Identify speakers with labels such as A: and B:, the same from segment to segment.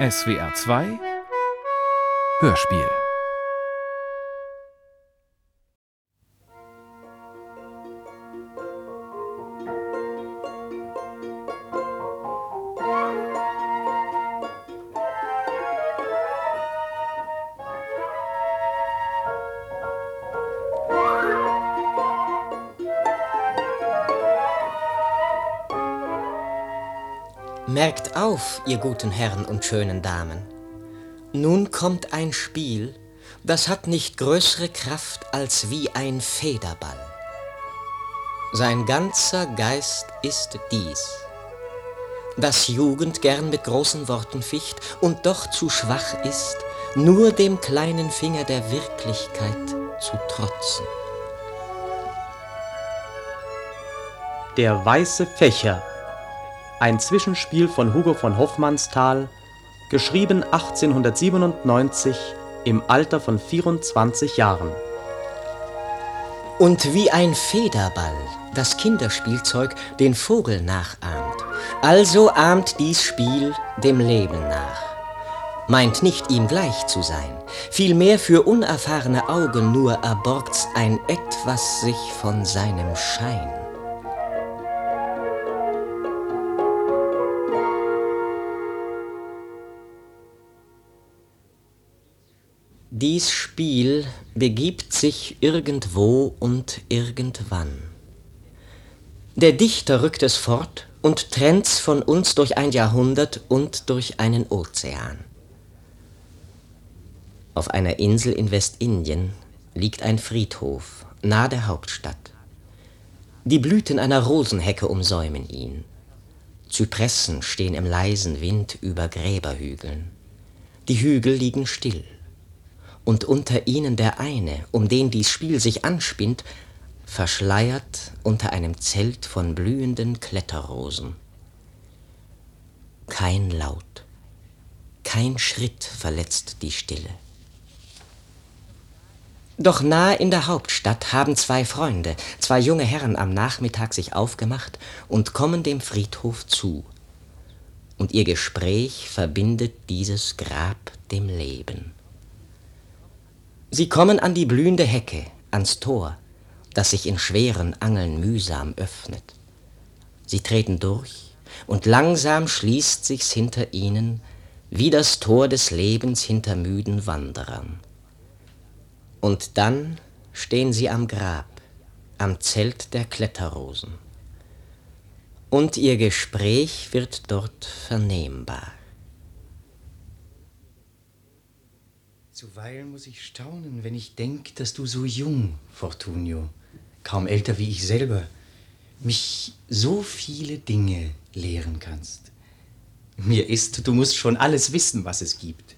A: SWR 2 Hörspiel
B: Merkt auf, ihr guten Herren und schönen Damen. Nun kommt ein Spiel, das hat nicht größere Kraft als wie ein Federball. Sein ganzer Geist ist dies, dass Jugend gern mit großen Worten ficht und doch zu schwach ist, nur dem kleinen Finger der Wirklichkeit zu trotzen.
C: Der weiße Fächer ein Zwischenspiel von Hugo von Hofmannsthal, geschrieben 1897 im Alter von 24 Jahren.
B: Und wie ein Federball das Kinderspielzeug den Vogel nachahmt, also ahmt dies Spiel dem Leben nach. Meint nicht ihm gleich zu sein, vielmehr für unerfahrene Augen nur erborgt's ein etwas sich von seinem Schein. Dies Spiel begibt sich irgendwo und irgendwann. Der Dichter rückt es fort und trennt's von uns durch ein Jahrhundert und durch einen Ozean. Auf einer Insel in Westindien liegt ein Friedhof nahe der Hauptstadt. Die Blüten einer Rosenhecke umsäumen ihn. Zypressen stehen im leisen Wind über Gräberhügeln. Die Hügel liegen still und unter ihnen der eine, um den dies Spiel sich anspinnt, verschleiert unter einem Zelt von blühenden Kletterrosen. Kein Laut, kein Schritt verletzt die Stille. Doch nahe in der Hauptstadt haben zwei Freunde, zwei junge Herren am Nachmittag sich aufgemacht und kommen dem Friedhof zu. Und ihr Gespräch verbindet dieses Grab dem Leben. Sie kommen an die blühende Hecke, ans Tor, das sich in schweren Angeln mühsam öffnet. Sie treten durch, und langsam schließt sich's hinter ihnen, wie das Tor des Lebens hinter müden Wanderern. Und dann stehen sie am Grab, am Zelt der Kletterrosen. Und ihr Gespräch wird dort vernehmbar.
D: Zuweilen muss ich staunen, wenn ich denke, dass du so jung, Fortunio, kaum älter wie ich selber, mich so viele Dinge lehren kannst. Mir ist, du musst schon alles wissen, was es gibt.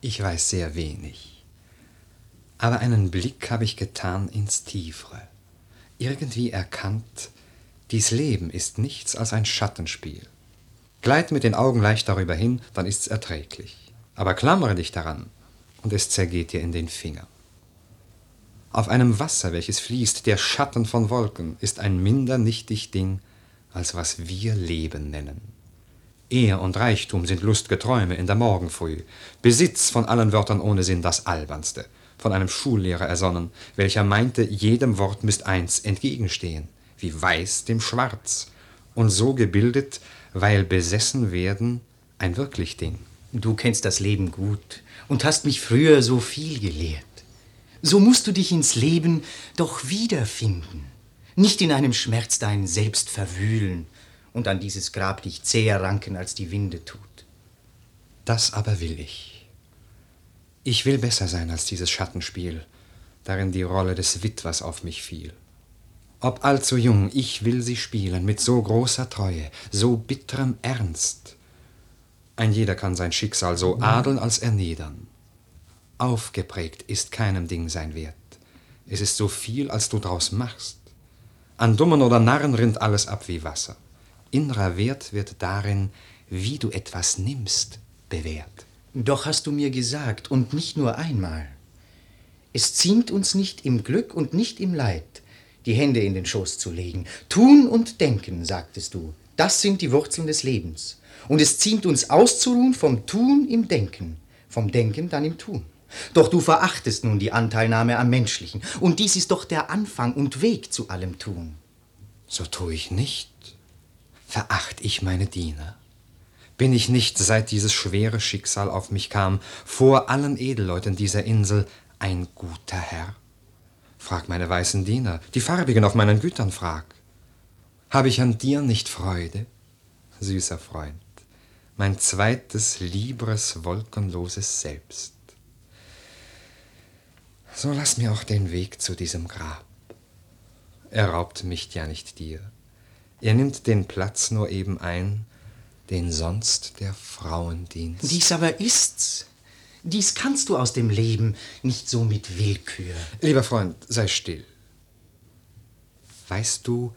E: Ich weiß sehr wenig. Aber einen Blick habe ich getan ins Tiefere. Irgendwie erkannt, dies Leben ist nichts als ein Schattenspiel. Gleit mit den Augen leicht darüber hin, dann ist's erträglich aber klammere dich daran, und es zergeht dir in den Finger. Auf einem Wasser, welches fließt, der Schatten von Wolken, ist ein minder nichtig Ding, als was wir Leben nennen. Ehr und Reichtum sind lustge Träume in der Morgenfrüh, Besitz von allen Wörtern ohne Sinn das albernste, von einem Schullehrer ersonnen, welcher meinte, jedem Wort müßt eins entgegenstehen, wie weiß dem Schwarz, und so gebildet, weil besessen werden ein wirklich Ding.
D: Du kennst das Leben gut und hast mich früher so viel gelehrt. So musst du dich ins Leben doch wiederfinden. Nicht in einem Schmerz dein Selbst verwühlen und an dieses Grab dich zäher ranken, als die Winde tut.
E: Das aber will ich. Ich will besser sein als dieses Schattenspiel, darin die Rolle des Witwers auf mich fiel. Ob allzu jung, ich will sie spielen mit so großer Treue, so bitterem Ernst, ein jeder kann sein Schicksal so adeln als erniedern. Aufgeprägt ist keinem Ding sein Wert. Es ist so viel, als du draus machst. An Dummen oder Narren rinnt alles ab wie Wasser. Innerer Wert wird darin, wie du etwas nimmst, bewährt.
D: Doch hast du mir gesagt, und nicht nur einmal. Es ziemt uns nicht im Glück und nicht im Leid, die Hände in den Schoß zu legen. Tun und denken, sagtest du, Das sind die Wurzeln des Lebens. Und es ziemt uns auszuruhen vom Tun im Denken, vom Denken dann im Tun. Doch du verachtest nun die Anteilnahme am Menschlichen, und dies ist doch der Anfang und Weg zu allem Tun.
E: So tue ich nicht. Veracht ich meine Diener? Bin ich nicht, seit dieses schwere Schicksal auf mich kam, vor allen Edelleuten dieser Insel ein guter Herr? Frag meine weißen Diener, die farbigen auf meinen Gütern frag. Habe ich an dir nicht Freude, süßer Freund, mein zweites, liebres, wolkenloses Selbst? So lass mir auch den Weg zu diesem Grab. Er raubt mich ja nicht dir. Er nimmt den Platz nur eben ein, den sonst der Frauendienst.
D: Dies aber ist's. Dies kannst du aus dem Leben nicht so mit Willkür.
E: Lieber Freund, sei still. Weißt du,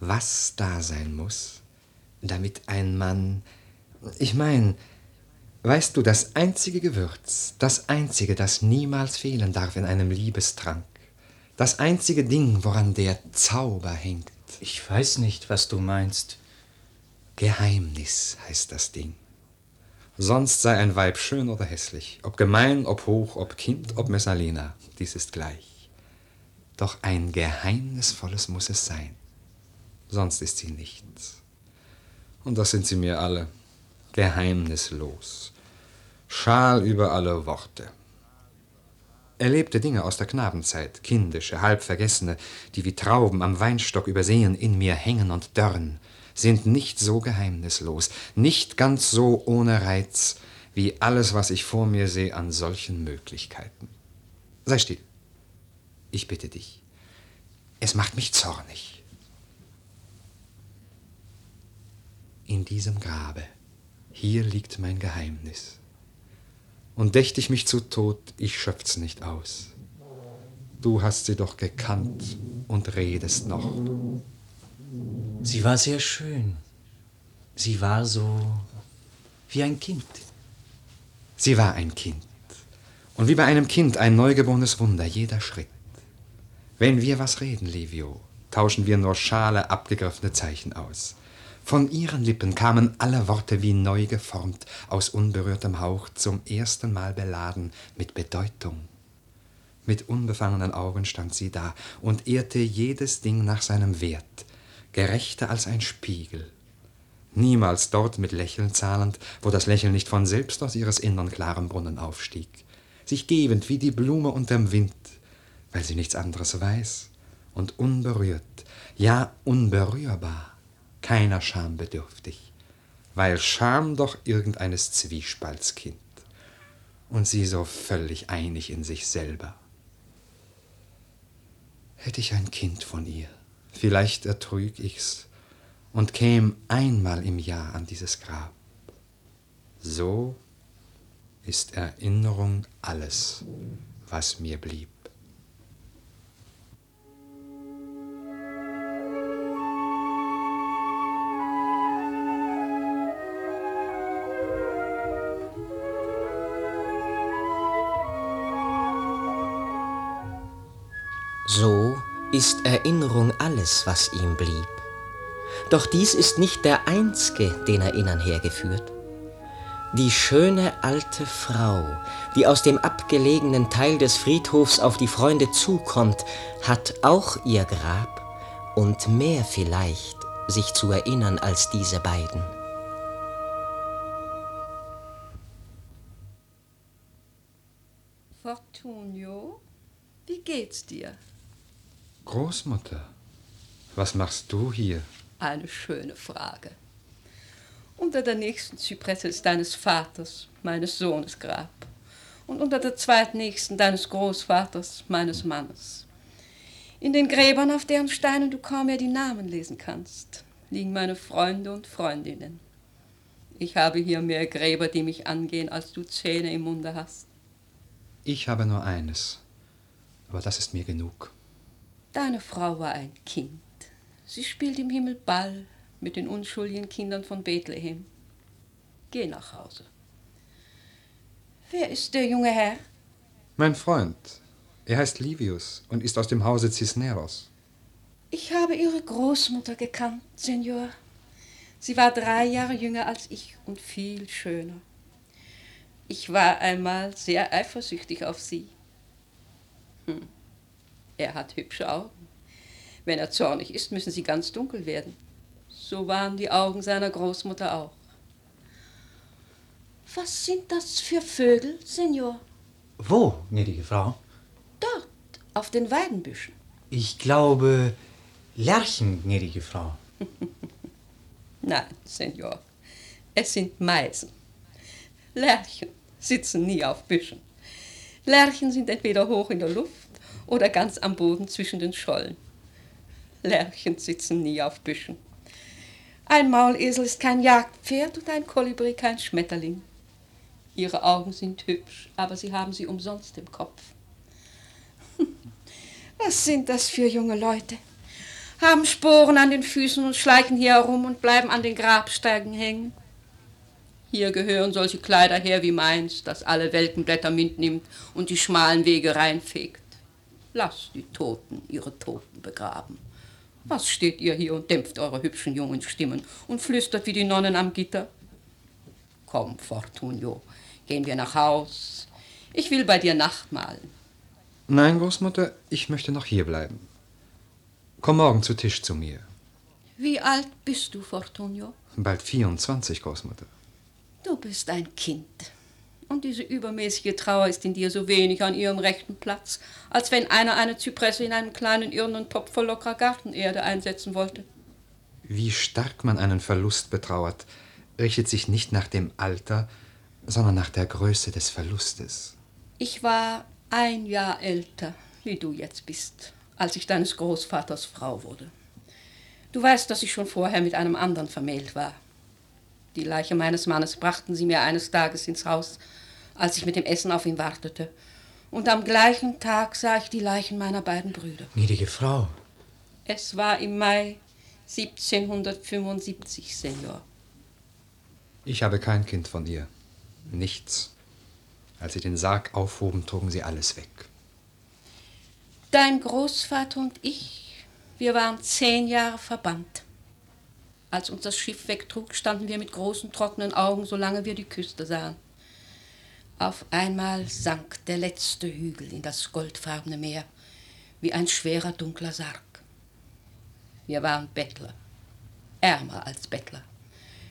E: was da sein muss, damit ein Mann. Ich mein, weißt du, das einzige Gewürz, das einzige, das niemals fehlen darf in einem Liebestrank, das einzige Ding, woran der Zauber hängt.
D: Ich weiß nicht, was du meinst.
E: Geheimnis heißt das Ding. Sonst sei ein Weib schön oder hässlich, ob gemein, ob hoch, ob Kind, ob Messalina, dies ist gleich. Doch ein geheimnisvolles muss es sein, sonst ist sie nichts. Und das sind sie mir alle, geheimnislos, schal über alle Worte. Erlebte Dinge aus der Knabenzeit, kindische, halb vergessene, die wie Trauben am Weinstock übersehen in mir hängen und dörren, sind nicht so geheimnislos, nicht ganz so ohne Reiz, wie alles, was ich vor mir sehe an solchen Möglichkeiten. Sei still. Ich bitte dich. Es macht mich zornig. In diesem Grabe, hier liegt mein Geheimnis. Und dächt ich mich zu Tod, ich schöpf's nicht aus. Du hast sie doch gekannt und redest noch.
D: Sie war sehr schön. Sie war so wie ein Kind.
E: Sie war ein Kind. Und wie bei einem Kind ein neugeborenes Wunder, jeder Schritt. Wenn wir was reden, Livio, tauschen wir nur schale, abgegriffene Zeichen aus. Von ihren Lippen kamen alle Worte wie neu geformt, aus unberührtem Hauch, zum ersten Mal beladen mit Bedeutung. Mit unbefangenen Augen stand sie da und ehrte jedes Ding nach seinem Wert, gerechter als ein Spiegel. Niemals dort mit Lächeln zahlend, wo das Lächeln nicht von selbst aus ihres innern klaren Brunnen aufstieg, sich gebend wie die Blume unterm Wind, weil sie nichts anderes weiß, und unberührt, ja unberührbar, keiner Scham bedürftig, weil Scham doch irgendeines Zwiespalts Kind, und sie so völlig einig in sich selber. Hätte ich ein Kind von ihr, vielleicht ertrüg ich's und käm einmal im Jahr an dieses Grab. So ist Erinnerung alles, was mir blieb.
B: So ist Erinnerung alles, was ihm blieb. Doch dies ist nicht der einzge, den Erinnern hergeführt. Die schöne alte Frau, die aus dem abgelegenen Teil des Friedhofs auf die Freunde zukommt, hat auch ihr Grab und mehr vielleicht sich zu erinnern als diese beiden.
F: Fortunio, wie geht's dir?
E: Großmutter, was machst du hier?
F: Eine schöne Frage. Unter der nächsten Zypresse ist deines Vaters, meines Sohnes Grab. Und unter der zweitnächsten deines Großvaters, meines Mannes. In den Gräbern, auf deren Steinen du kaum mehr die Namen lesen kannst, liegen meine Freunde und Freundinnen. Ich habe hier mehr Gräber, die mich angehen, als du Zähne im Munde hast.
E: Ich habe nur eines, aber das ist mir genug.
F: Deine Frau war ein Kind. Sie spielt im Himmel Ball mit den unschuldigen Kindern von Bethlehem. Geh nach Hause. Wer ist der junge Herr?
E: Mein Freund, er heißt Livius und ist aus dem Hause Cisneros.
F: Ich habe Ihre Großmutter gekannt, Senor. Sie war drei Jahre jünger als ich und viel schöner. Ich war einmal sehr eifersüchtig auf sie. Hm. Er hat hübsche Augen. Wenn er zornig ist, müssen sie ganz dunkel werden. So waren die Augen seiner Großmutter auch. Was sind das für Vögel, Senor?
D: Wo, gnädige Frau?
F: Dort, auf den Weidenbüschen.
D: Ich glaube, Lerchen, gnädige Frau.
F: Nein, Senor, es sind Meisen. Lerchen sitzen nie auf Büschen. Lerchen sind entweder hoch in der Luft oder ganz am Boden zwischen den Schollen. Lerchen sitzen nie auf Büschen. Ein Maulesel ist kein Jagdpferd und ein Kolibri kein Schmetterling. Ihre Augen sind hübsch, aber Sie haben sie umsonst im Kopf. Was sind das für junge Leute? Haben Sporen an den Füßen und schleichen hier herum und bleiben an den Grabsteigen hängen. Hier gehören solche Kleider her wie meins, das alle Welkenblätter mitnimmt und die schmalen Wege reinfegt. Lasst die Toten ihre Toten begraben. Was steht ihr hier und dämpft eure hübschen jungen Stimmen und flüstert wie die Nonnen am Gitter? Komm, Fortunio, gehen wir nach Haus. Ich will bei dir Nacht malen.
E: Nein, Großmutter, ich möchte noch hier bleiben. Komm morgen zu Tisch zu mir.
F: Wie alt bist du, Fortunio?
E: Bald 24, Großmutter.
F: Du bist ein Kind. Und diese übermäßige Trauer ist in dir so wenig an ihrem rechten Platz, als wenn einer eine Zypresse in einem kleinen irrenden Topf voll lockerer Gartenerde einsetzen wollte.
E: Wie stark man einen Verlust betrauert, richtet sich nicht nach dem Alter, sondern nach der Größe des Verlustes.
F: Ich war ein Jahr älter, wie du jetzt bist, als ich deines Großvaters Frau wurde. Du weißt, dass ich schon vorher mit einem anderen vermählt war. Die Leiche meines Mannes brachten sie mir eines Tages ins Haus, als ich mit dem Essen auf ihn wartete. Und am gleichen Tag sah ich die Leichen meiner beiden Brüder.
D: Gnädige Frau.
F: Es war im Mai 1775, Senor.
E: Ich habe kein Kind von ihr. Nichts. Als sie den Sarg aufhoben, trugen sie alles weg.
F: Dein Großvater und ich, wir waren zehn Jahre verbannt. Als uns das Schiff wegtrug, standen wir mit großen trockenen Augen, solange wir die Küste sahen. Auf einmal sank der letzte Hügel in das goldfarbene Meer, wie ein schwerer dunkler Sarg. Wir waren Bettler, ärmer als Bettler,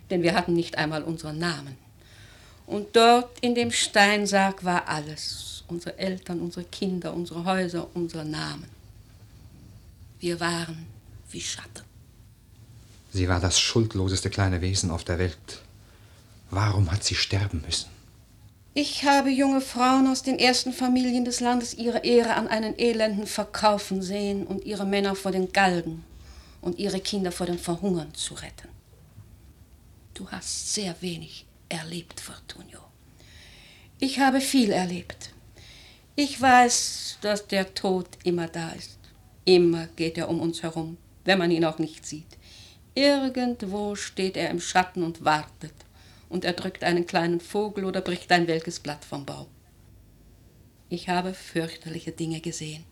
F: denn wir hatten nicht einmal unseren Namen. Und dort in dem Steinsarg war alles, unsere Eltern, unsere Kinder, unsere Häuser, unsere Namen. Wir waren wie Schatten.
E: Sie war das schuldloseste kleine Wesen auf der Welt. Warum hat sie sterben müssen?
F: Ich habe junge Frauen aus den ersten Familien des Landes ihre Ehre an einen Elenden verkaufen sehen und ihre Männer vor den Galgen und ihre Kinder vor dem Verhungern zu retten. Du hast sehr wenig erlebt, Fortunio. Ich habe viel erlebt. Ich weiß, dass der Tod immer da ist. Immer geht er um uns herum, wenn man ihn auch nicht sieht. Irgendwo steht er im Schatten und wartet, und er drückt einen kleinen Vogel oder bricht ein welkes Blatt vom Baum. Ich habe fürchterliche Dinge gesehen.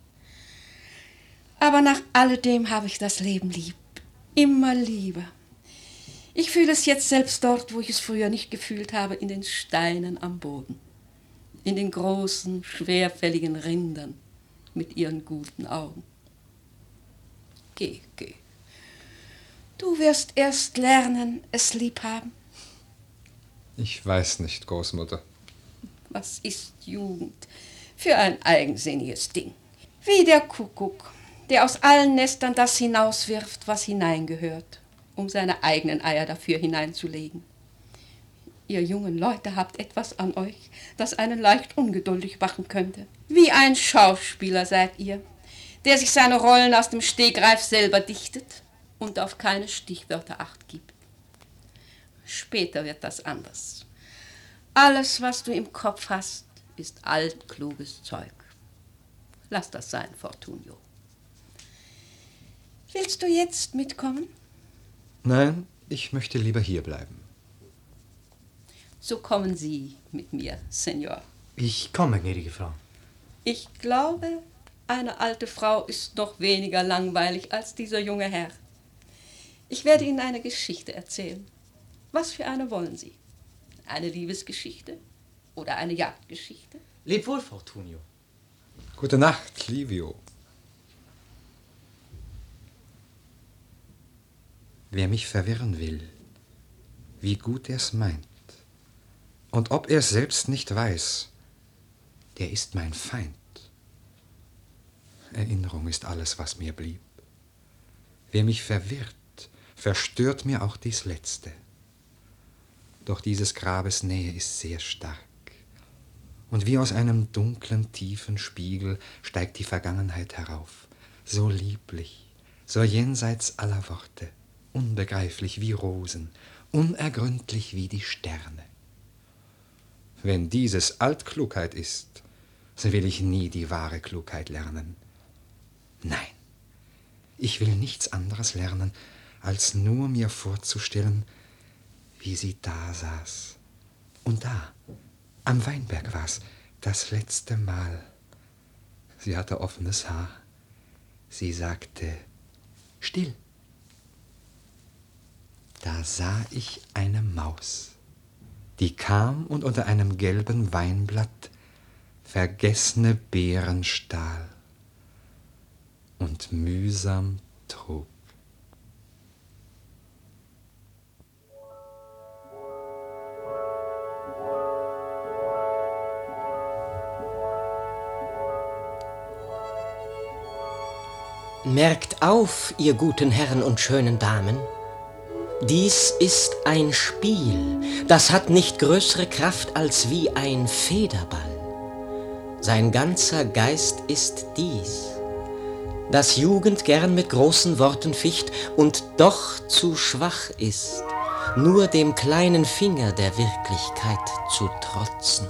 F: Aber nach alledem habe ich das Leben lieb, immer lieber. Ich fühle es jetzt selbst dort, wo ich es früher nicht gefühlt habe, in den Steinen am Boden, in den großen, schwerfälligen Rindern mit ihren guten Augen. Geh, geh. Du wirst erst lernen, es lieb haben.
E: Ich weiß nicht, Großmutter.
F: Was ist Jugend für ein eigensinniges Ding? Wie der Kuckuck, der aus allen Nestern das hinauswirft, was hineingehört, um seine eigenen Eier dafür hineinzulegen. Ihr jungen Leute habt etwas an euch, das einen leicht ungeduldig machen könnte. Wie ein Schauspieler seid ihr, der sich seine Rollen aus dem Stegreif selber dichtet und auf keine Stichwörter acht gibt. Später wird das anders. Alles, was du im Kopf hast, ist altkluges Zeug. Lass das sein, Fortunio. Willst du jetzt mitkommen?
E: Nein, ich möchte lieber hier bleiben.
F: So kommen Sie mit mir, Senor.
D: Ich komme, gnädige Frau.
F: Ich glaube, eine alte Frau ist noch weniger langweilig als dieser junge Herr. Ich werde Ihnen eine Geschichte erzählen. Was für eine wollen Sie? Eine Liebesgeschichte oder eine Jagdgeschichte?
D: Leb wohl, Fortunio.
E: Gute Nacht, Livio. Wer mich verwirren will, wie gut er's meint, und ob er's selbst nicht weiß, der ist mein Feind. Erinnerung ist alles, was mir blieb. Wer mich verwirrt, verstört mir auch dies Letzte. Doch dieses Grabes Nähe ist sehr stark. Und wie aus einem dunklen, tiefen Spiegel steigt die Vergangenheit herauf, so lieblich, so jenseits aller Worte, unbegreiflich wie Rosen, unergründlich wie die Sterne. Wenn dieses Altklugheit ist, so will ich nie die wahre Klugheit lernen. Nein, ich will nichts anderes lernen, als nur mir vorzustellen, wie sie da saß. Und da, am Weinberg war's, das letzte Mal. Sie hatte offenes Haar. Sie sagte, still. Da sah ich eine Maus, die kam und unter einem gelben Weinblatt vergessene Beeren stahl und mühsam trug.
B: Merkt auf, ihr guten Herren und schönen Damen, dies ist ein Spiel, das hat nicht größere Kraft als wie ein Federball. Sein ganzer Geist ist dies, dass Jugend gern mit großen Worten ficht und doch zu schwach ist, nur dem kleinen Finger der Wirklichkeit zu trotzen.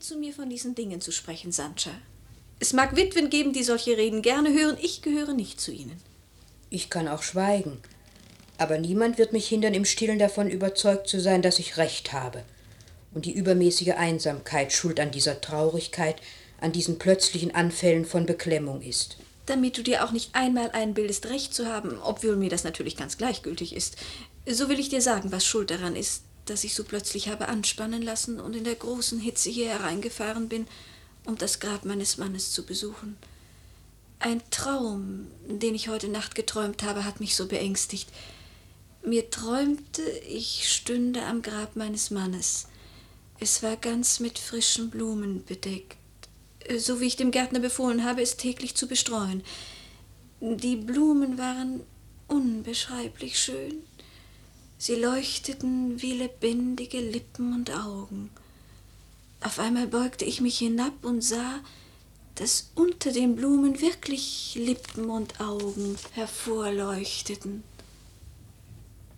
G: Zu mir von diesen Dingen zu sprechen, Sancha. Es mag Witwen geben, die solche Reden gerne hören, ich gehöre nicht zu ihnen.
H: Ich kann auch schweigen, aber niemand wird mich hindern, im Stillen davon überzeugt zu sein, dass ich recht habe. Und die übermäßige Einsamkeit schuld an dieser Traurigkeit, an diesen plötzlichen Anfällen von Beklemmung ist.
G: Damit du dir auch nicht einmal einbildest, recht zu haben, obwohl mir das natürlich ganz gleichgültig ist, so will ich dir sagen, was schuld daran ist, dass ich so plötzlich habe anspannen lassen und in der großen Hitze hier hereingefahren bin, um das Grab meines Mannes zu besuchen. Ein Traum, den ich heute Nacht geträumt habe, hat mich so beängstigt. Mir träumte, ich stünde am Grab meines Mannes. Es war ganz mit frischen Blumen bedeckt, so wie ich dem Gärtner befohlen habe, es täglich zu bestreuen. Die Blumen waren unbeschreiblich schön. Sie leuchteten wie lebendige Lippen und Augen. Auf einmal beugte ich mich hinab und sah, dass unter den Blumen wirklich Lippen und Augen hervorleuchteten.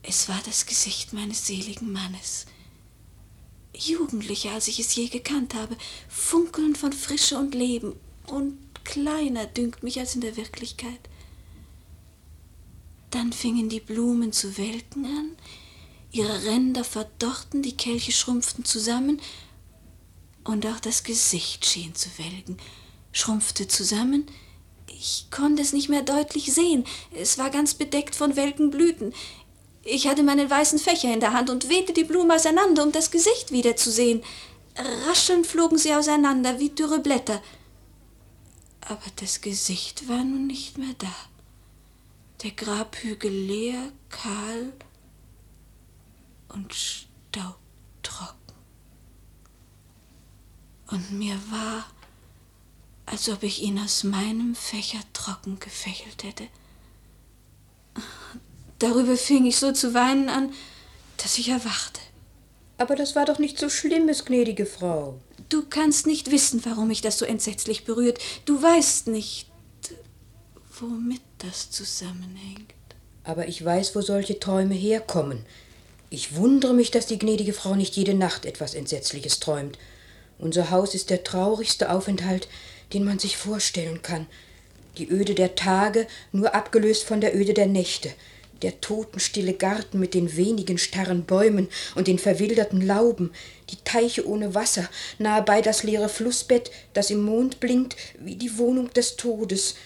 G: Es war das Gesicht meines seligen Mannes. Jugendlicher, als ich es je gekannt habe, funkelnd von Frische und Leben und kleiner dünkt mich als in der Wirklichkeit. Dann fingen die Blumen zu welken an, ihre Ränder verdorrten, die Kelche schrumpften zusammen und auch das Gesicht schien zu welken, schrumpfte zusammen. Ich konnte es nicht mehr deutlich sehen, es war ganz bedeckt von welken Blüten. Ich hatte meinen weißen Fächer in der Hand und wehte die Blumen auseinander, um das Gesicht wiederzusehen. Raschelnd flogen sie auseinander wie dürre Blätter. Aber das Gesicht war nun nicht mehr da. Der Grabhügel leer, kahl und staubtrocken. Und mir war, als ob ich ihn aus meinem Fächer trocken gefächelt hätte. Darüber fing ich so zu weinen an, dass ich erwachte.
H: Aber das war doch nicht so schlimmes, gnädige Frau.
G: Du kannst nicht wissen, warum mich das so entsetzlich berührt. Du weißt nicht, womit das zusammenhängt.
H: Aber ich weiß, wo solche Träume herkommen. Ich wundere mich, dass die gnädige Frau nicht jede Nacht etwas Entsetzliches träumt. Unser Haus ist der traurigste Aufenthalt, den man sich vorstellen kann. Die Öde der Tage nur abgelöst von der Öde der Nächte Der totenstille Garten mit den wenigen starren Bäumen und den verwilderten Lauben, die Teiche ohne Wasser, nahe bei das leere Flussbett, das im Mond blinkt wie die Wohnung des Todes,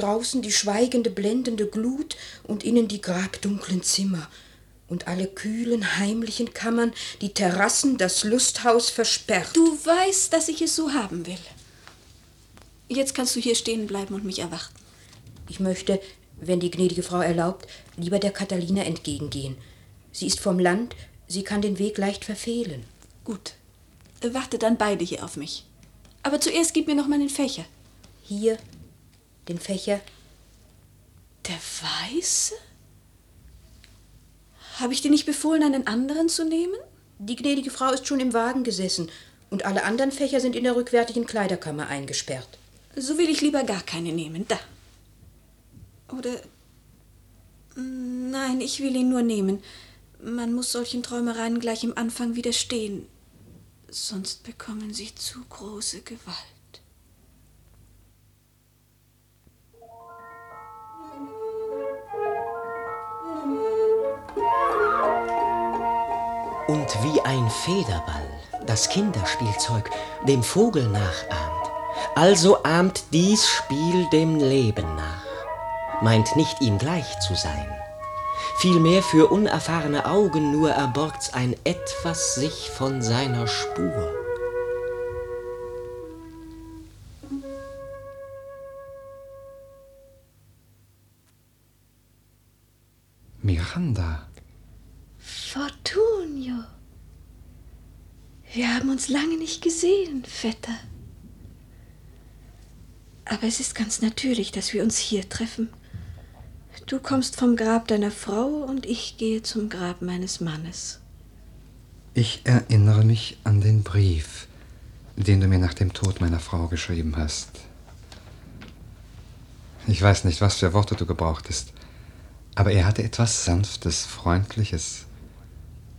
H: draußen die schweigende, blendende Glut und innen die grabdunklen Zimmer und alle kühlen, heimlichen Kammern, die Terrassen, das Lusthaus versperrt.
G: Du weißt, dass ich es so haben will. Jetzt kannst du hier stehen bleiben und mich erwarten.
H: Ich möchte, wenn die gnädige Frau erlaubt, lieber der Katharina entgegengehen. Sie ist vom Land, sie kann den Weg leicht verfehlen.
G: Gut. Warte dann beide hier auf mich. Aber zuerst gib mir noch meinen Fächer.
H: Hier, den Fächer.
G: Der Weiße? Habe ich dir nicht befohlen, einen anderen zu nehmen?
H: Die gnädige Frau ist schon im Wagen gesessen und alle anderen Fächer sind in der rückwärtigen Kleiderkammer eingesperrt.
G: So will ich lieber gar keine nehmen. Da. Oder. Nein, ich will ihn nur nehmen. Man muss solchen Träumereien gleich im Anfang widerstehen. Sonst bekommen sie zu große Gewalt.
B: Und wie ein Federball, das Kinderspielzeug, dem Vogel nachahmt, also ahmt dies Spiel dem Leben nach, meint nicht ihm gleich zu sein. Vielmehr für unerfahrene Augen nur erborgt's ein etwas sich von seiner Spur.
G: Haben uns lange nicht gesehen, Vetter. Aber es ist ganz natürlich, dass wir uns hier treffen. Du kommst vom Grab deiner Frau und ich gehe zum Grab meines Mannes.
E: Ich erinnere mich an den Brief, den du mir nach dem Tod meiner Frau geschrieben hast. Ich weiß nicht, was für Worte du gebrauchtest, aber er hatte etwas Sanftes, Freundliches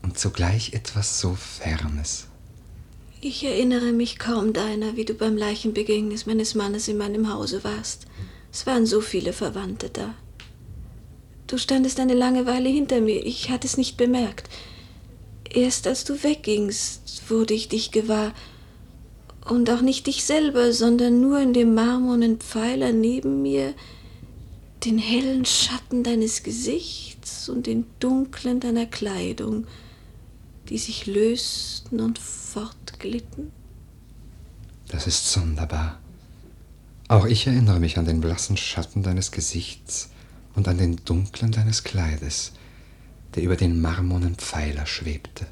E: und zugleich etwas so Fernes.
G: Ich erinnere mich kaum deiner, wie du beim Leichenbegängnis meines Mannes in meinem Hause warst. Es waren so viele Verwandte da. Du standest eine lange Weile hinter mir, ich hatte es nicht bemerkt. Erst als du weggingst, wurde ich dich gewahr. Und auch nicht dich selber, sondern nur in dem marmornen Pfeiler neben mir den hellen Schatten deines Gesichts und den dunklen deiner Kleidung, die sich lösten und fortglitten.
E: Das ist sonderbar. Auch ich erinnere mich an den blassen Schatten deines Gesichts und an den dunklen deines Kleides, der über den marmornen Pfeiler schwebte.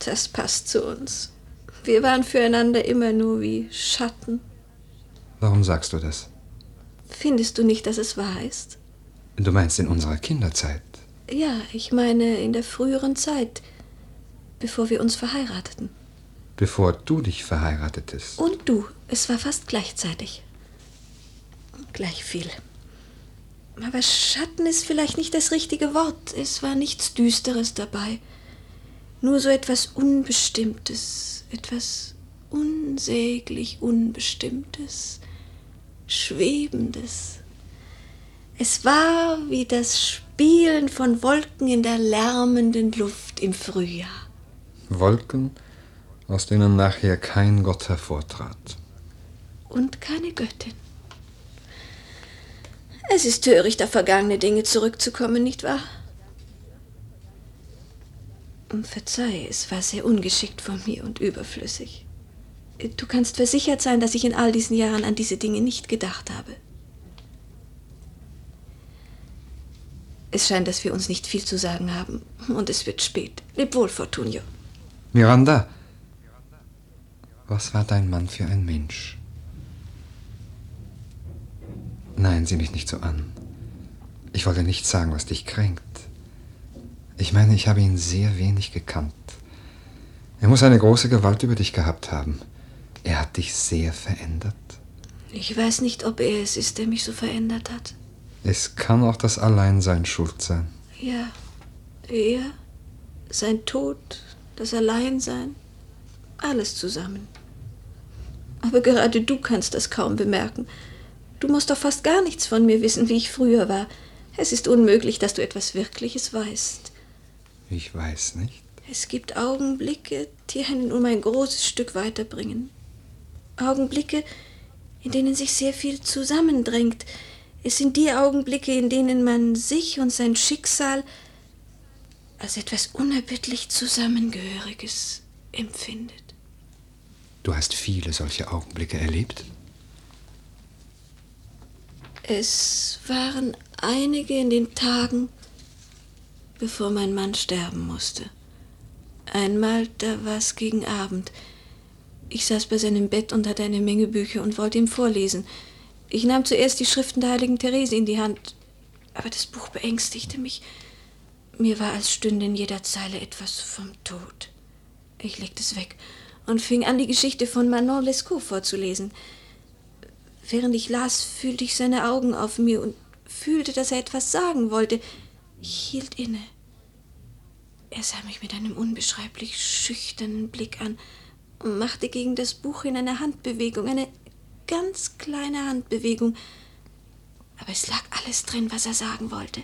G: Das passt zu uns. Wir waren füreinander immer nur wie Schatten.
E: Warum sagst du das?
G: Findest du nicht, dass es wahr ist?
E: Du meinst in unserer Kinderzeit?
G: Ja, ich meine in der früheren Zeit, bevor wir uns verheirateten.
E: Bevor du dich verheiratetest?
G: Und du. Es war fast gleichzeitig. Gleich viel. Aber Schatten ist vielleicht nicht das richtige Wort. Es war nichts Düsteres dabei. Nur so etwas Unbestimmtes, etwas unsäglich Unbestimmtes, Schwebendes. Es war wie das Spielen von Wolken in der lärmenden Luft im Frühjahr.
E: Wolken, aus denen nachher kein Gott hervortrat.
G: Und keine Göttin. Es ist töricht, auf vergangene Dinge zurückzukommen, nicht wahr? Verzeih, es war sehr ungeschickt von mir und überflüssig. Du kannst versichert sein, dass ich in all diesen Jahren an diese Dinge nicht gedacht habe. Es scheint, dass wir uns nicht viel zu sagen haben, und es wird spät. Leb wohl, Fortunio.
E: Miranda, was war dein Mann für ein Mensch? Nein, sieh mich nicht so an. Ich wollte nicht sagen, was dich kränkt. Ich meine, ich habe ihn sehr wenig gekannt. Er muss eine große Gewalt über dich gehabt haben. Er hat dich sehr verändert.
G: Ich weiß nicht, ob er es ist, der mich so verändert hat.
E: Es kann auch das Alleinsein schuld sein.
G: Ja, er, sein Tod, das Alleinsein, alles zusammen. Aber gerade du kannst das kaum bemerken. Du musst doch fast gar nichts von mir wissen, wie ich früher war. Es ist unmöglich, dass du etwas Wirkliches weißt.
E: Ich weiß nicht.
G: Es gibt Augenblicke, die einen um ein großes Stück weiterbringen. Augenblicke, in denen sich sehr viel zusammendrängt. Es sind die Augenblicke, in denen man sich und sein Schicksal als etwas unerbittlich Zusammengehöriges empfindet.
E: Du hast viele solche Augenblicke erlebt?
G: Es waren einige in den Tagen, bevor mein Mann sterben musste. Einmal, da war es gegen Abend. Ich saß bei seinem Bett und hatte eine Menge Bücher und wollte ihm vorlesen. Ich nahm zuerst die Schriften der heiligen Therese in die Hand, aber das Buch beängstigte mich. Mir war, als stünde in jeder Zeile etwas vom Tod. Ich legte es weg und fing an, die Geschichte von Manon Lescaut vorzulesen. Während ich las, fühlte ich seine Augen auf mir und fühlte, dass er etwas sagen wollte. Ich hielt inne. Er sah mich mit einem unbeschreiblich schüchternen Blick an und machte gegen das Buch in eine Handbewegung, eine ganz kleine Handbewegung. Aber es lag alles drin, was er sagen wollte.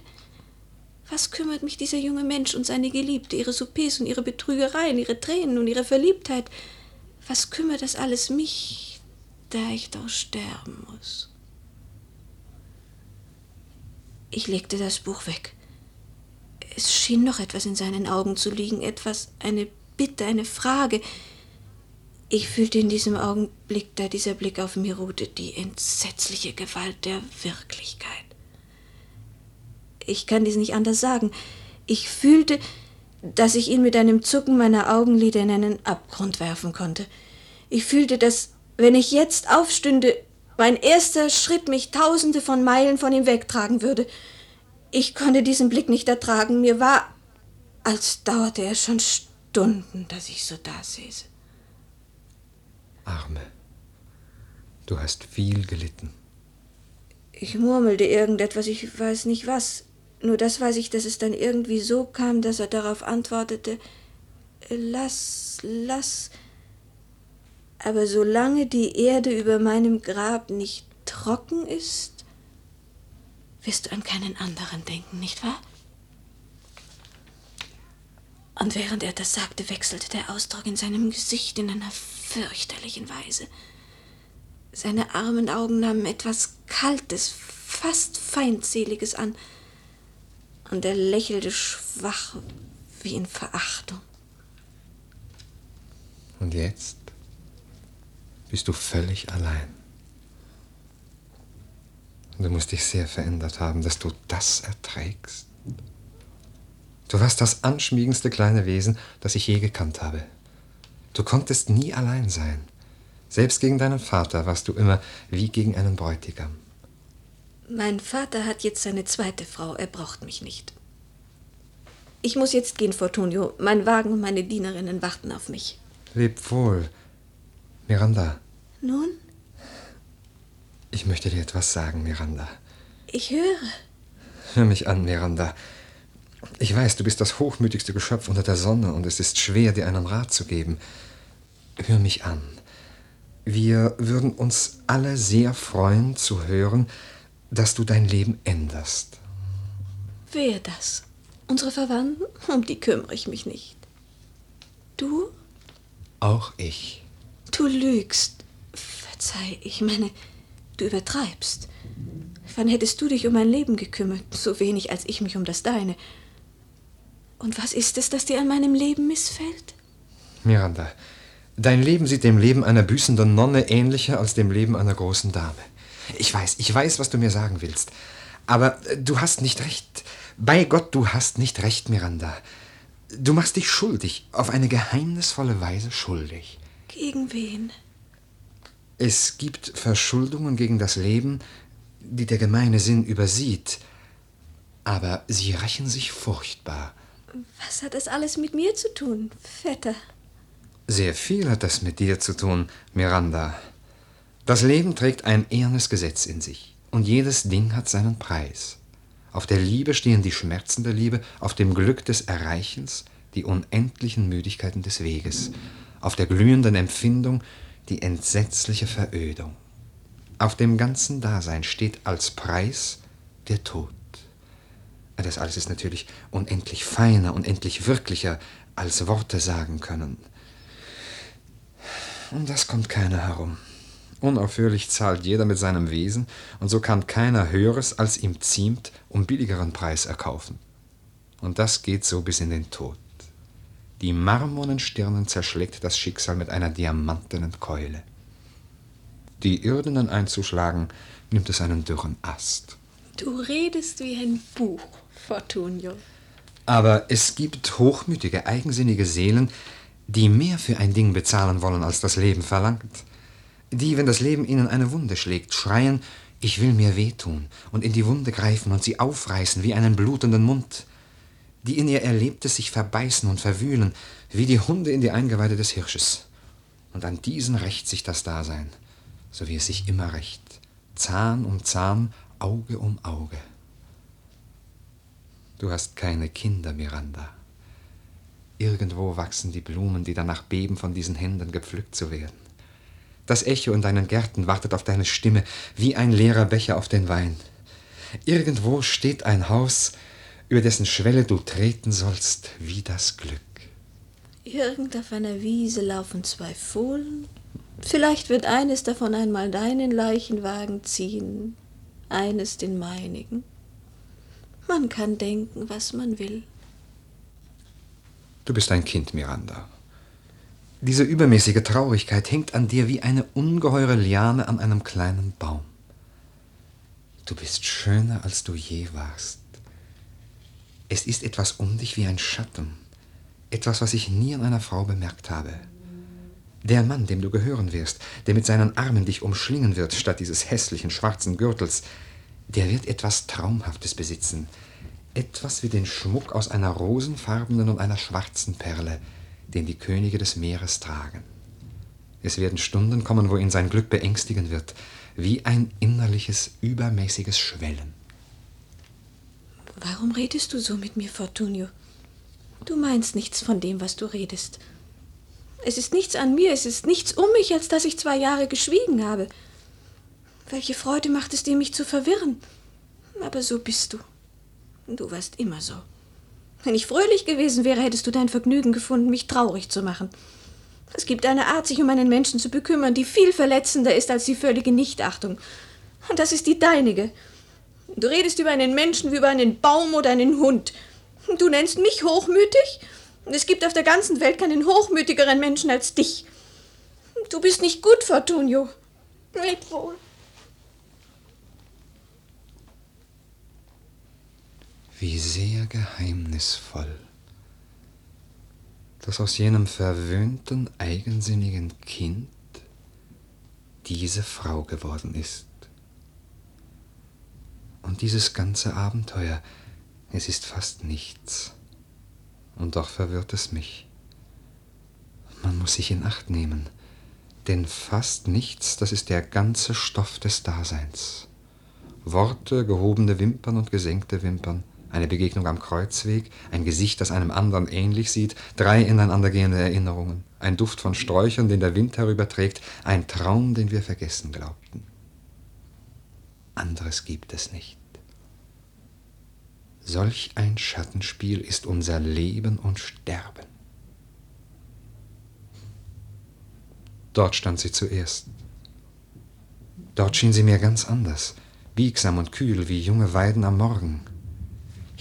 G: Was kümmert mich dieser junge Mensch und seine Geliebte, ihre Soupers und ihre Betrügereien, ihre Tränen und ihre Verliebtheit? Was kümmert das alles mich, da ich doch sterben muss? Ich legte das Buch weg. Es schien noch etwas in seinen Augen zu liegen, etwas, eine Bitte, eine Frage. Ich fühlte in diesem Augenblick, da dieser Blick auf mir ruhte, die entsetzliche Gewalt der Wirklichkeit ich kann dies nicht anders sagen. Ich fühlte, dass ich ihn mit einem Zucken meiner Augenlider in einen Abgrund werfen konnte. Ich fühlte, dass, wenn ich jetzt aufstünde, mein erster Schritt mich tausende von Meilen von ihm wegtragen würde. Ich konnte diesen Blick nicht ertragen. Mir war, als dauerte er schon Stunden, dass ich so dasäße.
E: Arme, du hast viel gelitten.
G: Ich murmelte irgendetwas, ich weiß nicht was. Nur das weiß ich, dass es dann irgendwie so kam, dass er darauf antwortete, lass, lass. Aber solange die Erde über meinem Grab nicht trocken ist, wirst du an keinen anderen denken, nicht wahr? Und während er das sagte, wechselte der Ausdruck in seinem Gesicht in einer fürchterlichen Weise. Seine armen Augen nahmen etwas Kaltes, fast Feindseliges an und er lächelte schwach wie in Verachtung.
E: Und jetzt bist du völlig allein. Du musst dich sehr verändert haben, dass du das erträgst. Du warst das anschmiegendste kleine Wesen, das ich je gekannt habe. Du konntest nie allein sein. Selbst gegen deinen Vater warst du immer wie gegen einen Bräutigam.
G: Mein Vater hat jetzt seine zweite Frau. Er braucht mich nicht. Ich muss jetzt gehen, Fortunio. Mein Wagen und meine Dienerinnen warten auf mich.
E: Leb wohl. Miranda.
G: Nun?
E: Ich möchte dir etwas sagen, Miranda.
G: Ich höre.
E: Hör mich an, Miranda. Ich weiß, du bist das hochmütigste Geschöpf unter der Sonne und es ist schwer, dir einen Rat zu geben. Hör mich an. Wir würden uns alle sehr freuen zu hören, dass du dein Leben änderst.
G: Wer das? Unsere Verwandten? Um die kümmere ich mich nicht. Du?
E: Auch ich.
G: Du lügst. Verzeih, ich meine, du übertreibst. Wann hättest du dich um mein Leben gekümmert, so wenig als ich mich um das deine? Und was ist es, das dir an meinem Leben missfällt?
E: Miranda, dein Leben sieht dem Leben einer büßenden Nonne ähnlicher als dem Leben einer großen Dame. Ich weiß, ich weiß, was du mir sagen willst. Aber äh, du hast nicht recht. Bei Gott, du hast nicht recht, Miranda. Du machst dich schuldig, auf eine geheimnisvolle Weise schuldig.
G: Gegen wen?
E: Es gibt Verschuldungen gegen das Leben, die der gemeine Sinn übersieht. Aber sie rächen sich furchtbar.
G: Was hat das alles mit mir zu tun, Vetter?
E: Sehr viel hat das mit dir zu tun, Miranda. Das Leben trägt ein ehernes Gesetz in sich, und jedes Ding hat seinen Preis. Auf der Liebe stehen die Schmerzen der Liebe, auf dem Glück des Erreichens die unendlichen Müdigkeiten des Weges, auf der glühenden Empfindung die entsetzliche Verödung. Auf dem ganzen Dasein steht als Preis der Tod. Das alles ist natürlich unendlich feiner, unendlich wirklicher, als Worte sagen können. Um das kommt keiner herum. Unaufhörlich zahlt jeder mit seinem Wesen, und so kann keiner Höheres, als ihm ziemt, um billigeren Preis erkaufen. Und das geht so bis in den Tod. Die marmornen Stirnen zerschlägt das Schicksal mit einer diamantenen Keule. Die irdenen einzuschlagen, nimmt es einen dürren Ast.
G: Du redest wie ein Buch, Fortunio.
E: Aber es gibt hochmütige, eigensinnige Seelen, die mehr für ein Ding bezahlen wollen, als das Leben verlangt. Die, wenn das Leben ihnen eine Wunde schlägt, schreien, ich will mir wehtun, und in die Wunde greifen und sie aufreißen wie einen blutenden Mund. Die in ihr Erlebtes sich verbeißen und verwühlen, wie die Hunde in die Eingeweide des Hirsches. Und an diesen rächt sich das Dasein, so wie es sich immer rächt, Zahn um Zahn, Auge um Auge. Du hast keine Kinder, Miranda. Irgendwo wachsen die Blumen, die danach beben, von diesen Händen gepflückt zu werden. Das Echo in deinen Gärten wartet auf deine Stimme, wie ein leerer Becher auf den Wein. Irgendwo steht ein Haus, über dessen Schwelle du treten sollst, wie das Glück.
G: Irgend auf einer Wiese laufen zwei Fohlen. Vielleicht wird eines davon einmal deinen Leichenwagen ziehen, eines den meinigen. Man kann denken, was man will.
E: Du bist ein Kind, Miranda. Diese übermäßige Traurigkeit hängt an dir wie eine ungeheure Liane an einem kleinen Baum. Du bist schöner, als du je warst. Es ist etwas um dich wie ein Schatten, etwas, was ich nie an einer Frau bemerkt habe. Der Mann, dem du gehören wirst, der mit seinen Armen dich umschlingen wird, statt dieses hässlichen schwarzen Gürtels, der wird etwas Traumhaftes besitzen, etwas wie den Schmuck aus einer rosenfarbenen und einer schwarzen Perle, den die Könige des Meeres tragen. Es werden Stunden kommen, wo ihn sein Glück beängstigen wird, wie ein innerliches, übermäßiges Schwellen.
G: Warum redest du so mit mir, Fortunio? Du meinst nichts von dem, was du redest. Es ist nichts an mir, es ist nichts um mich, als dass ich zwei Jahre geschwiegen habe. Welche Freude macht es dir, mich zu verwirren? Aber so bist du. Du warst immer so. Wenn ich fröhlich gewesen wäre, hättest du dein Vergnügen gefunden, mich traurig zu machen. Es gibt eine Art, sich um einen Menschen zu bekümmern, die viel verletzender ist als die völlige Nichtachtung. Und das ist die deinige. Du redest über einen Menschen wie über einen Baum oder einen Hund. Du nennst mich hochmütig? Es gibt auf der ganzen Welt keinen hochmütigeren Menschen als dich. Du bist nicht gut, Fortunio. Leb wohl.
E: Wie sehr geheimnisvoll, dass aus jenem verwöhnten, eigensinnigen Kind diese Frau geworden ist. Und dieses ganze Abenteuer, es ist fast nichts. Und doch verwirrt es mich. Man muss sich in Acht nehmen, denn fast nichts, das ist der ganze Stoff des Daseins. Worte, gehobene Wimpern und gesenkte Wimpern, eine Begegnung am Kreuzweg, ein Gesicht, das einem anderen ähnlich sieht, drei ineinandergehende Erinnerungen, ein Duft von Sträuchern, den der Wind herüberträgt, ein Traum, den wir vergessen glaubten. Anderes gibt es nicht. Solch ein Schattenspiel ist unser Leben und Sterben. Dort stand sie zuerst. Dort schien sie mir ganz anders, biegsam und kühl wie junge Weiden am Morgen.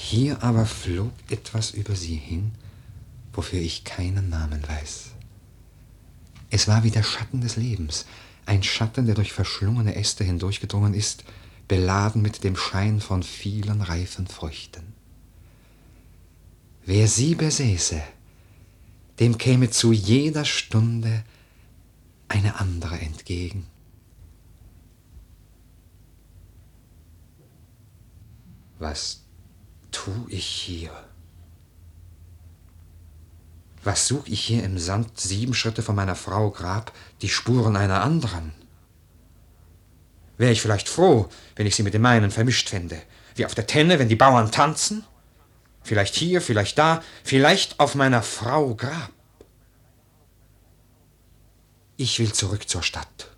E: Hier aber flog etwas über sie hin, wofür ich keinen Namen weiß. Es war wie der Schatten des Lebens, ein Schatten, der durch verschlungene Äste hindurchgedrungen ist, beladen mit dem Schein von vielen reifen Früchten. Wer sie besäße, dem käme zu jeder Stunde eine andere entgegen. Was tu ich hier? Was such ich hier im Sand sieben Schritte von meiner Frau Grab, die Spuren einer anderen? Wäre ich vielleicht froh, wenn ich sie mit dem meinen vermischt fände, wie auf der Tenne, wenn die Bauern tanzen? Vielleicht hier, vielleicht da, vielleicht auf meiner Frau Grab. Ich will zurück zur Stadt.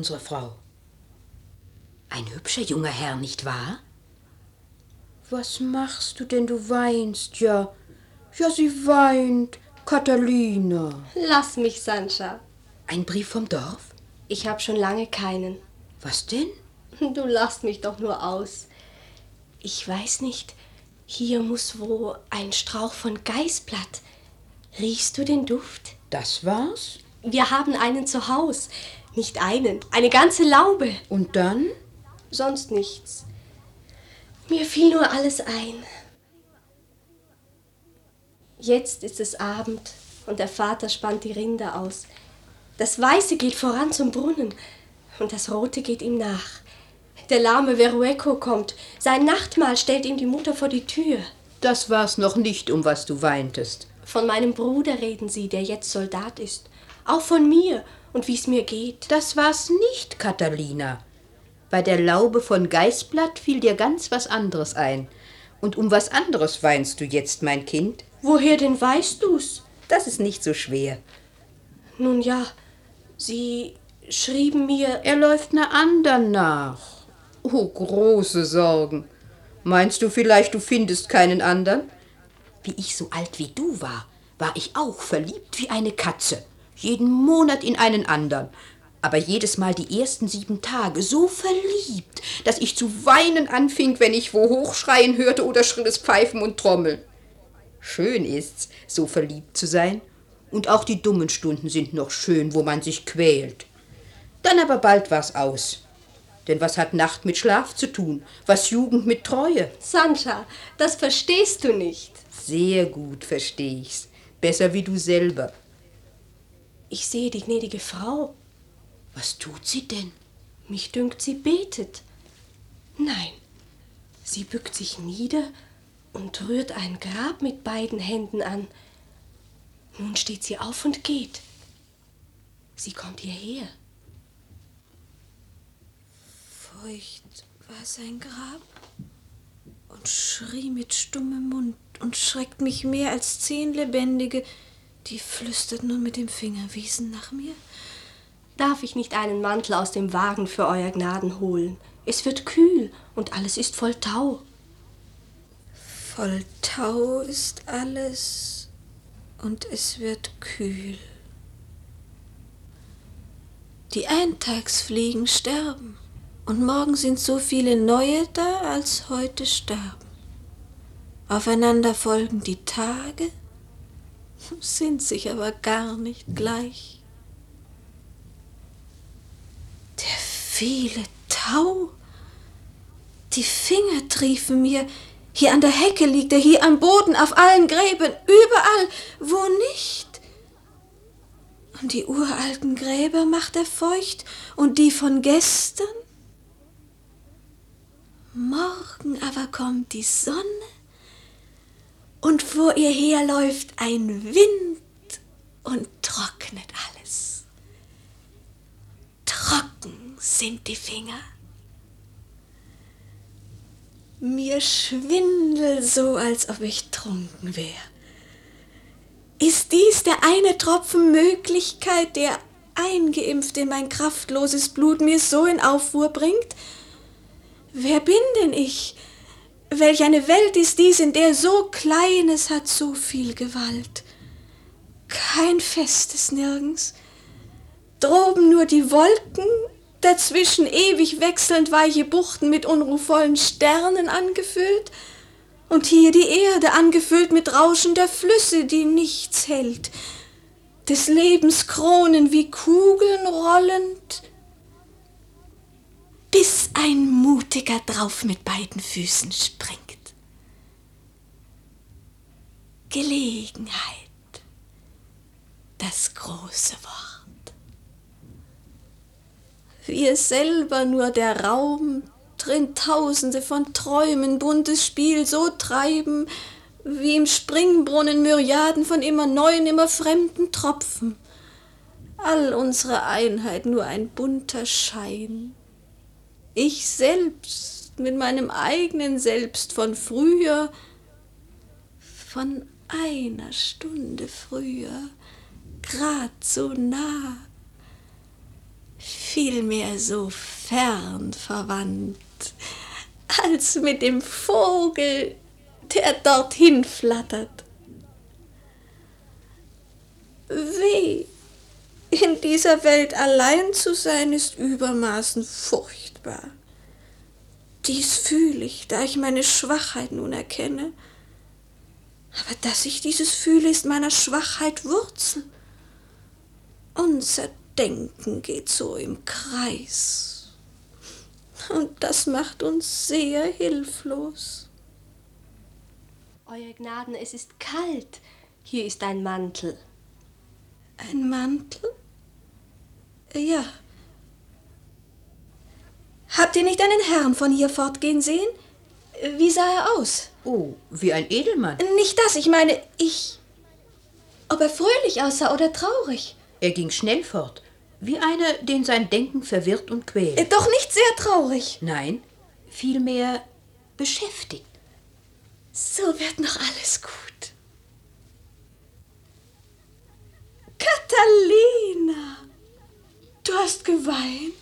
H: Unsere Frau. Ein hübscher junger Herr, nicht wahr? Was machst du denn? Du weinst ja. Ja, sie weint. Catalina.
I: Lass mich, Sancha.
H: Ein Brief vom Dorf?
I: Ich habe schon lange keinen.
H: Was denn?
I: Du lachst mich doch nur aus. Ich weiß nicht. Hier muss wo ein Strauch von Geißblatt. Riechst du den Duft?
H: Das war's?
I: Wir haben einen zu Haus. Nicht einen, eine ganze Laube.
H: Und dann?
I: Sonst nichts. Mir fiel nur alles ein. Jetzt ist es Abend und der Vater spannt die Rinder aus. Das Weiße geht voran zum Brunnen und das Rote geht ihm nach. Der lahme Verueco kommt. Sein Nachtmahl stellt ihm die Mutter vor die Tür.
H: Das war's noch nicht, um was du weintest.
I: Von meinem Bruder reden sie, der jetzt Soldat ist. Auch von mir und wie's mir geht.
H: Das war's nicht, Catalina. Bei der Laube von Geißblatt fiel dir ganz was anderes ein. Und um was anderes weinst du jetzt, mein Kind?
I: Woher denn weißt du's?
H: Das ist nicht so schwer.
I: Nun ja, sie schrieben mir.
H: Er läuft einer anderen nach. Oh, große Sorgen. Meinst du vielleicht, du findest keinen anderen? Wie ich so alt wie du war, war ich auch verliebt wie eine Katze. Jeden Monat in einen anderen. Aber jedes Mal die ersten sieben Tage so verliebt, dass ich zu weinen anfing, wenn ich wo hochschreien hörte oder schrilles Pfeifen und Trommeln. Schön ist's, so verliebt zu sein. Und auch die dummen Stunden sind noch schön, wo man sich quält. Dann aber bald war's aus. Denn was hat Nacht mit Schlaf zu tun? Was Jugend mit Treue?
I: Sancha, das verstehst du nicht.
H: Sehr gut versteh ich's. Besser wie du selber.
I: Ich sehe die gnädige Frau.
H: Was tut sie denn?
I: Mich dünkt, sie betet. Nein, sie bückt sich nieder und rührt ein Grab mit beiden Händen an. Nun steht sie auf und geht. Sie kommt hierher.
G: Feucht war sein Grab und schrie mit stummem Mund und schreckt mich mehr als zehn Lebendige, die flüsterten und mit dem Finger wiesen nach mir.
I: Darf ich nicht einen Mantel aus dem Wagen für euer Gnaden holen? Es wird kühl und alles ist voll Tau.
G: Voll Tau ist alles und es wird kühl. Die Eintagsfliegen sterben und morgen sind so viele neue da, als heute sterben. Aufeinander folgen die Tage, sind sich aber gar nicht gleich. Der viele Tau, die Finger triefen mir, hier an der Hecke liegt er, hier am Boden, auf allen Gräben, überall, wo nicht. Und die uralten Gräber macht er feucht und die von gestern. Morgen aber kommt die Sonne und vor ihr herläuft ein Wind und trocknet alles. Trocken sind die Finger. Mir schwindel so, als ob ich trunken wäre. Ist dies der eine Tropfen Möglichkeit, der eingeimpft in mein kraftloses Blut mir so in Aufruhr bringt? Wer bin denn ich? Welch eine Welt ist dies, in der so Kleines hat so viel Gewalt. Kein Festes nirgends. Droben nur die Wolken, dazwischen ewig wechselnd weiche Buchten mit unruhvollen Sternen angefüllt, und hier die Erde angefüllt mit rauschender Flüsse, die nichts hält, des Lebens Kronen wie Kugeln rollend, bis ein Mutiger drauf mit beiden Füßen springt. Gelegenheit, das große Wort. Wir selber nur der Raum, drin Tausende von Träumen buntes Spiel so treiben, wie im Springbrunnen Myriaden von immer neuen, immer fremden Tropfen. All unsere Einheit nur ein bunter Schein. Ich selbst mit meinem eigenen Selbst von früher, von einer Stunde früher, grad so nah, vielmehr so fern verwandt, als mit dem Vogel, der dorthin flattert. Weh, in dieser Welt allein zu sein, ist übermaßen furchtbar. Dies fühle ich, da ich meine Schwachheit nun erkenne. Aber dass ich dieses fühle, ist meiner Schwachheit Wurzel. Unser Denken geht so im Kreis. Und das macht uns sehr hilflos.
I: Euer Gnaden, es ist kalt. Hier ist ein Mantel.
G: Ein Mantel? Ja. Habt ihr nicht einen Herrn von hier fortgehen sehen? Wie sah er aus?
H: Oh, wie ein Edelmann.
G: Nicht das, ich meine, ich. Ob er fröhlich aussah oder traurig.
H: Er ging schnell fort, wie einer, den sein Denken verwirrt und quält.
G: Äh, Doch nicht sehr traurig.
H: Nein, vielmehr beschäftigt.
G: So wird noch alles gut. Catalina, du hast geweint.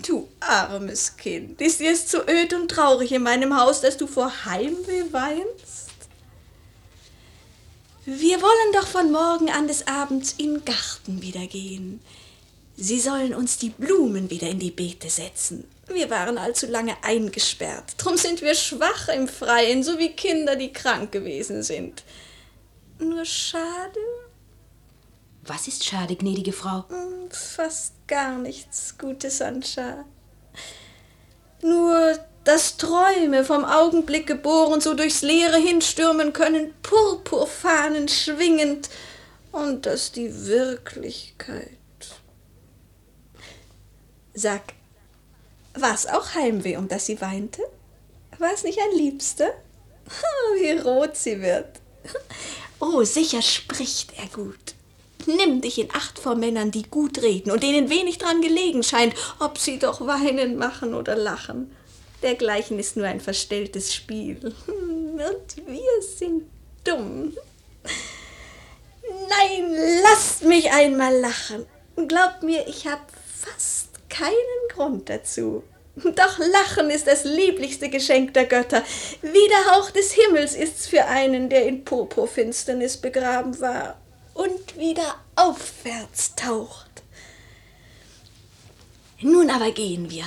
G: Du armes Kind, ist dir es zu öd und traurig in meinem Haus, dass du vor Heimweh weinst? Wir wollen doch von morgen an des Abends in den Garten wieder gehen. Sie sollen uns die Blumen wieder in die Beete setzen. Wir waren allzu lange eingesperrt. Drum sind wir schwach im Freien, so wie Kinder, die krank gewesen sind. Nur schade,
H: Was ist schade, gnädige Frau?
G: hm, fast gar nichts, gute Sancha. Nur, dass Träume vom Augenblick geboren so durchs Leere hinstürmen können, Purpurfahnen schwingend, und dass die Wirklichkeit. Sag, war's auch Heimweh, um das sie weinte? War es nicht ein Liebster? Wie rot sie wird. Oh, sicher spricht er gut. Nimm dich in Acht vor Männern, die gut reden und denen wenig dran gelegen scheint, ob sie doch weinen machen oder lachen. Dergleichen ist nur ein verstelltes Spiel. Und wir sind dumm. Nein, lasst mich einmal lachen. Glaubt mir, ich habe fast keinen Grund dazu. Doch Lachen ist das lieblichste Geschenk der Götter. Wie der Hauch des Himmels ist's für einen, der in Purpurfinsternis begraben war und wieder aufwärts taucht. Nun aber gehen wir.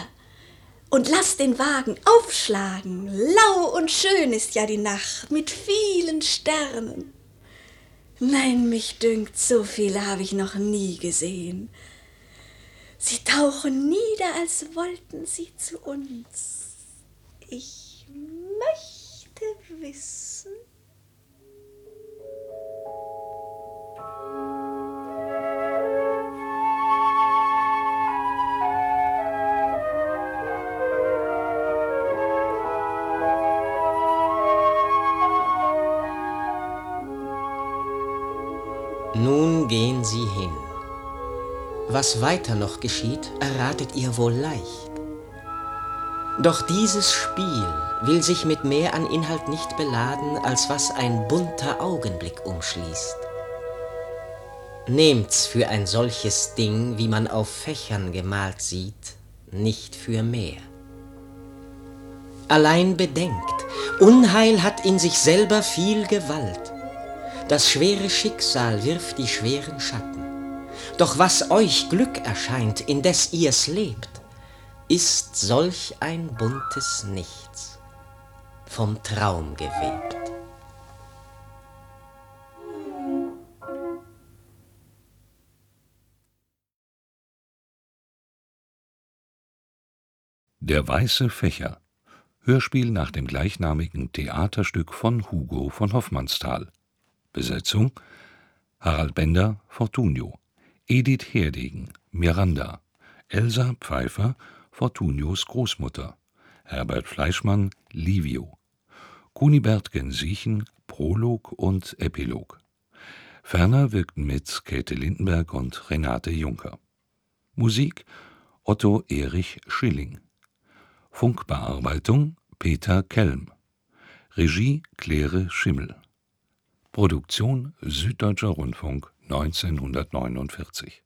G: Und lass den Wagen aufschlagen. Lau und schön ist ja die Nacht mit vielen Sternen. Nein, mich dünkt, so viele habe ich noch nie gesehen. Sie tauchen nieder, als wollten sie zu uns. Ich möchte wissen.
B: Was weiter noch geschieht, erratet ihr wohl leicht. Doch dieses Spiel will sich mit mehr an Inhalt nicht beladen, als was ein bunter Augenblick umschließt. Nehmt's für ein solches Ding, wie man auf Fächern gemalt sieht, nicht für mehr. Allein bedenkt, Unheil hat in sich selber viel Gewalt. Das schwere Schicksal wirft die schweren Schatten. Doch was euch Glück erscheint, indes ihr's lebt, ist solch ein buntes Nichts, vom Traum gewebt.
A: Der weiße Fächer. Hörspiel nach dem gleichnamigen Theaterstück von Hugo von Hoffmannsthal. Besetzung Harald Bender, Fortunio, Edith Herdegen, Miranda, Elsa Pfeiffer, Fortunios Großmutter, Herbert Fleischmann, Livio, Kunibert Gensiechen, Prolog und Epilog. Ferner wirkten mit Käthe Lindenberg und Renate Juncker. Musik Otto Erich Schilling. Funkbearbeitung Peter Kelm. Regie Claire Schimmel. Produktion Süddeutscher Rundfunk 1949